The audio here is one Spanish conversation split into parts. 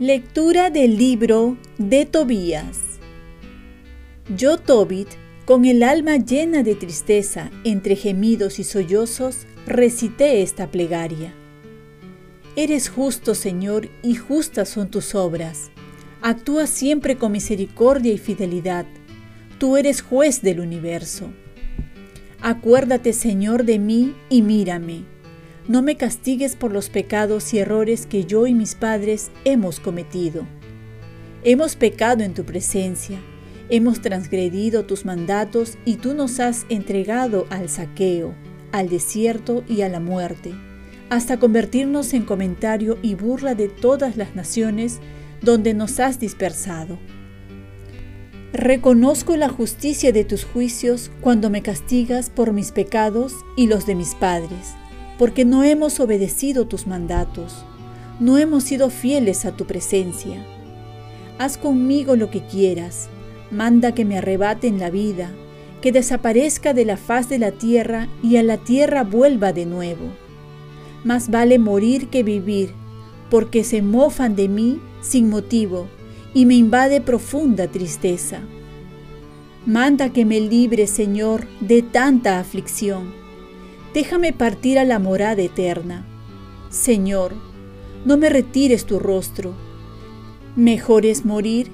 Lectura del libro de Tobías. Yo, Tobit, con el alma llena de tristeza, entre gemidos y sollozos, recité esta plegaria. Eres justo, Señor, y justas son tus obras. Actúa siempre con misericordia y fidelidad. Tú eres juez del universo. Acuérdate, Señor, de mí y mírame no me castigues por los pecados y errores que yo y mis padres hemos cometido. Hemos pecado en tu presencia, hemos transgredido tus mandatos y tú nos has entregado al saqueo, al desierto y a la muerte, hasta convertirnos en comentario y burla de todas las naciones donde nos has dispersado. Reconozco la justicia de tus juicios cuando me castigas por mis pecados y los de mis padres porque no hemos obedecido tus mandatos, no hemos sido fieles a tu presencia. Haz conmigo lo que quieras, manda que me arrebaten la vida, que desaparezca de la faz de la tierra y a la tierra vuelva de nuevo. Más vale morir que vivir, porque se mofan de mí sin motivo y me invade profunda tristeza. Manda que me libre, Señor, de tanta aflicción déjame partir a la morada eterna. Señor, no me retires tu rostro. Mejor es morir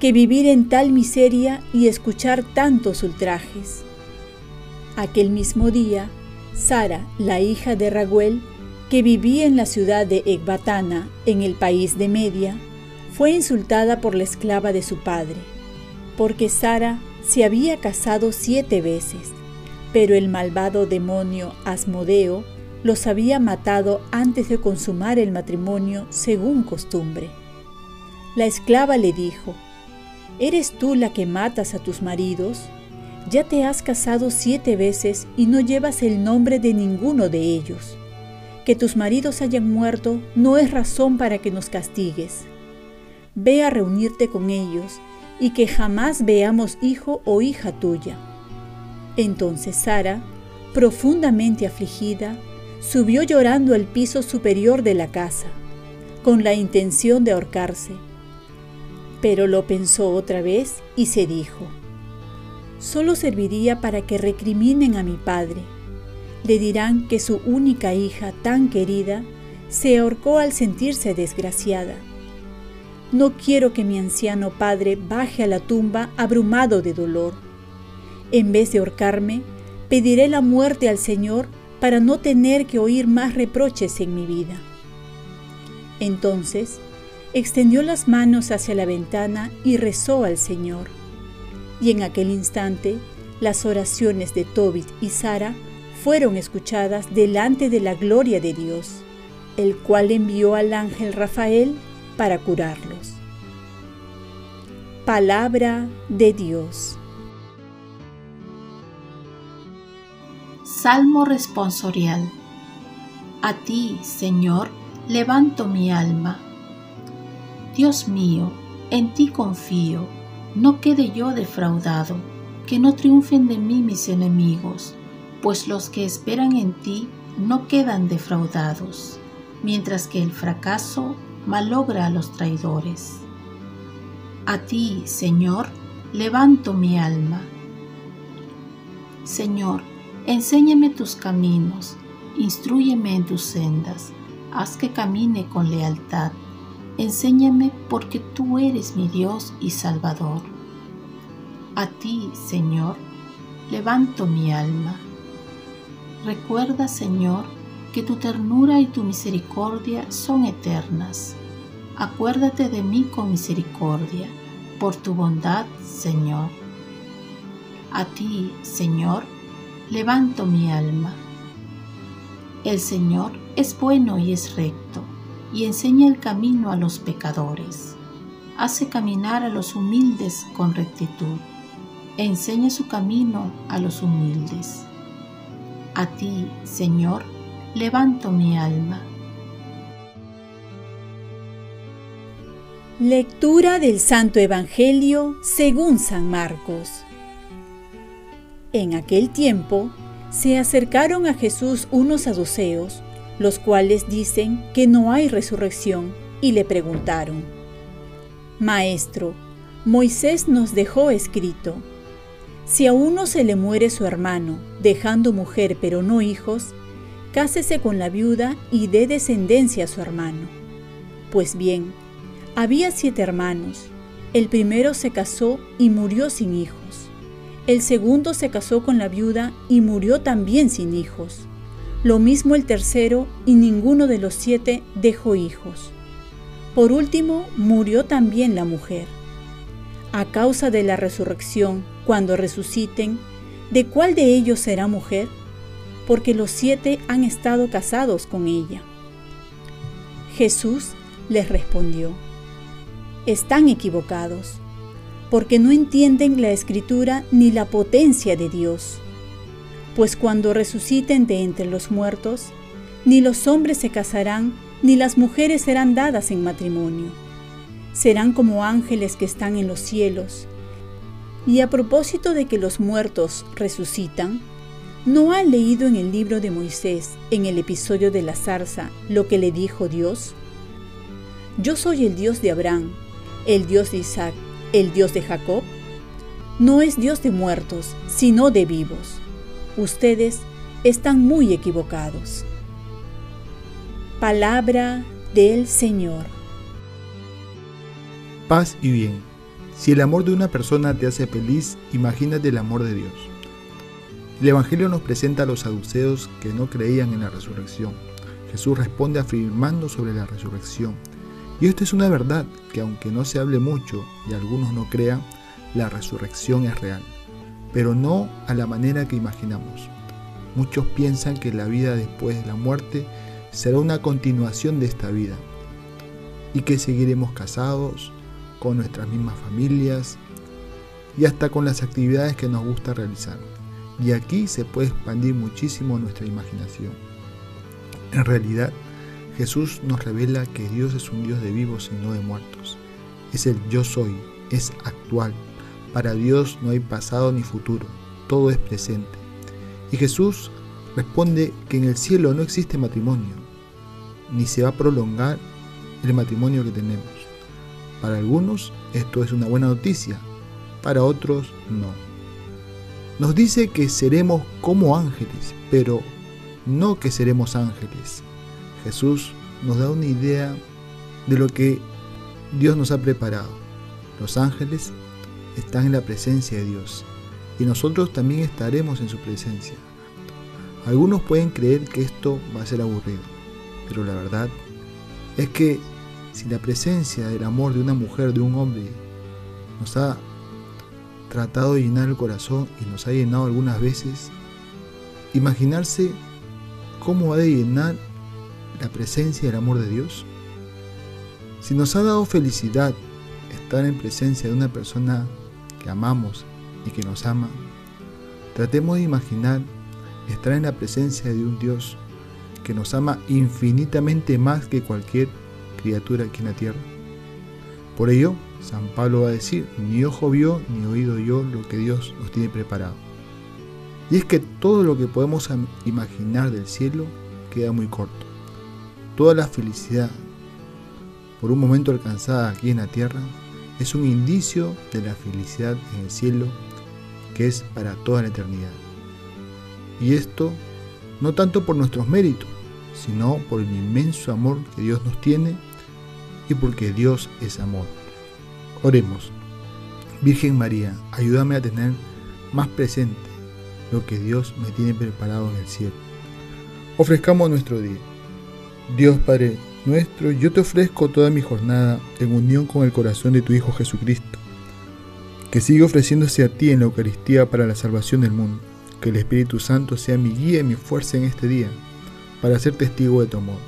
que vivir en tal miseria y escuchar tantos ultrajes. Aquel mismo día, Sara, la hija de Raguel, que vivía en la ciudad de Ecbatana, en el país de Media, fue insultada por la esclava de su padre, porque Sara se había casado siete veces pero el malvado demonio Asmodeo los había matado antes de consumar el matrimonio según costumbre. La esclava le dijo, ¿Eres tú la que matas a tus maridos? Ya te has casado siete veces y no llevas el nombre de ninguno de ellos. Que tus maridos hayan muerto no es razón para que nos castigues. Ve a reunirte con ellos y que jamás veamos hijo o hija tuya entonces Sara, profundamente afligida, subió llorando al piso superior de la casa, con la intención de ahorcarse. Pero lo pensó otra vez y se dijo, solo serviría para que recriminen a mi padre. Le dirán que su única hija tan querida se ahorcó al sentirse desgraciada. No quiero que mi anciano padre baje a la tumba abrumado de dolor en vez de ahorcarme, pediré la muerte al Señor para no tener que oír más reproches en mi vida. Entonces, extendió las manos hacia la ventana y rezó al Señor. Y en aquel instante, las oraciones de Tobit y Sara fueron escuchadas delante de la gloria de Dios, el cual envió al ángel Rafael para curarlos. Palabra de Dios. Salmo responsorial. A ti, Señor, levanto mi alma. Dios mío, en ti confío, no quede yo defraudado, que no triunfen de mí mis enemigos, pues los que esperan en ti no quedan defraudados, mientras que el fracaso malogra a los traidores. A ti, Señor, levanto mi alma. Señor, Enséñame tus caminos, instruyeme en tus sendas, haz que camine con lealtad. Enséñame porque tú eres mi Dios y Salvador. A ti, Señor, levanto mi alma. Recuerda, Señor, que tu ternura y tu misericordia son eternas. Acuérdate de mí con misericordia, por tu bondad, Señor. A ti, Señor, levanto mi alma. El Señor es bueno y es recto, y enseña el camino a los pecadores. Hace caminar a los humildes con rectitud, e enseña su camino a los humildes. A ti, Señor, levanto mi alma. Lectura del Santo Evangelio según San Marcos. En aquel tiempo se acercaron a Jesús unos saduceos, los cuales dicen que no hay resurrección, y le preguntaron, Maestro, Moisés nos dejó escrito, si a uno se le muere su hermano, dejando mujer pero no hijos, cásese con la viuda y dé descendencia a su hermano. Pues bien, había siete hermanos. El primero se casó y murió sin hijos. El segundo se casó con la viuda y murió también sin hijos. Lo mismo el tercero y ninguno de los siete dejó hijos. Por último, murió también la mujer. A causa de la resurrección, cuando resuciten, ¿de cuál de ellos será mujer? Porque los siete han estado casados con ella. Jesús les respondió están equivocados, porque no entienden la escritura ni la potencia de Dios. Pues cuando resuciten de entre los muertos, ni los hombres se casarán, ni las mujeres serán dadas en matrimonio. Serán como ángeles que están en los cielos. Y a propósito de que los muertos resucitan, ¿no han leído en el libro de Moisés, en el episodio de la zarza, lo que le dijo Dios? Yo soy el Dios de Abraham, el Dios de Isaac, el Dios de Jacob? No es Dios de muertos, sino de vivos. Ustedes están muy equivocados. Palabra del Señor. Paz y bien. Si el amor de una persona te hace feliz, imagínate el amor de Dios. El Evangelio nos presenta a los saduceos que no creían en la resurrección. Jesús responde afirmando sobre la resurrección y esto es una verdad que aunque no se hable mucho y algunos no crean, la resurrección es real, pero no a la manera que imaginamos. Muchos piensan que la vida después de la muerte será una continuación de esta vida y que seguiremos casados, con nuestras mismas familias y hasta con las actividades que nos gusta realizar. Y aquí se puede expandir muchísimo nuestra imaginación. En realidad, Jesús nos revela que Dios es un Dios de vivos y no de muertos. Es el yo soy, es actual. Para Dios no hay pasado ni futuro, todo es presente. Y Jesús responde que en el cielo no existe matrimonio, ni se va a prolongar el matrimonio que tenemos. Para algunos esto es una buena noticia, para otros no. Nos dice que seremos como ángeles, pero no que seremos ángeles, Jesús nos da una idea de lo que Dios nos ha preparado. Los ángeles están en la presencia de Dios y nosotros también estaremos en su presencia. Algunos pueden creer que esto va a ser aburrido, pero la verdad es que si la presencia del amor de una mujer, de un hombre, nos ha tratado de llenar el corazón y nos ha llenado algunas veces, imaginarse cómo ha de llenar la presencia y el amor de Dios? Si nos ha dado felicidad estar en presencia de una persona que amamos y que nos ama, tratemos de imaginar estar en la presencia de un Dios que nos ama infinitamente más que cualquier criatura aquí en la tierra. Por ello, San Pablo va a decir, ni ojo vio ni oído yo lo que Dios nos tiene preparado. Y es que todo lo que podemos imaginar del cielo queda muy corto. Toda la felicidad por un momento alcanzada aquí en la tierra es un indicio de la felicidad en el cielo que es para toda la eternidad. Y esto no tanto por nuestros méritos, sino por el inmenso amor que Dios nos tiene y porque Dios es amor. Oremos. Virgen María, ayúdame a tener más presente lo que Dios me tiene preparado en el cielo. Ofrezcamos nuestro día. Dios Padre nuestro, yo te ofrezco toda mi jornada en unión con el corazón de tu Hijo Jesucristo, que sigue ofreciéndose a ti en la Eucaristía para la salvación del mundo. Que el Espíritu Santo sea mi guía y mi fuerza en este día, para ser testigo de tu amor.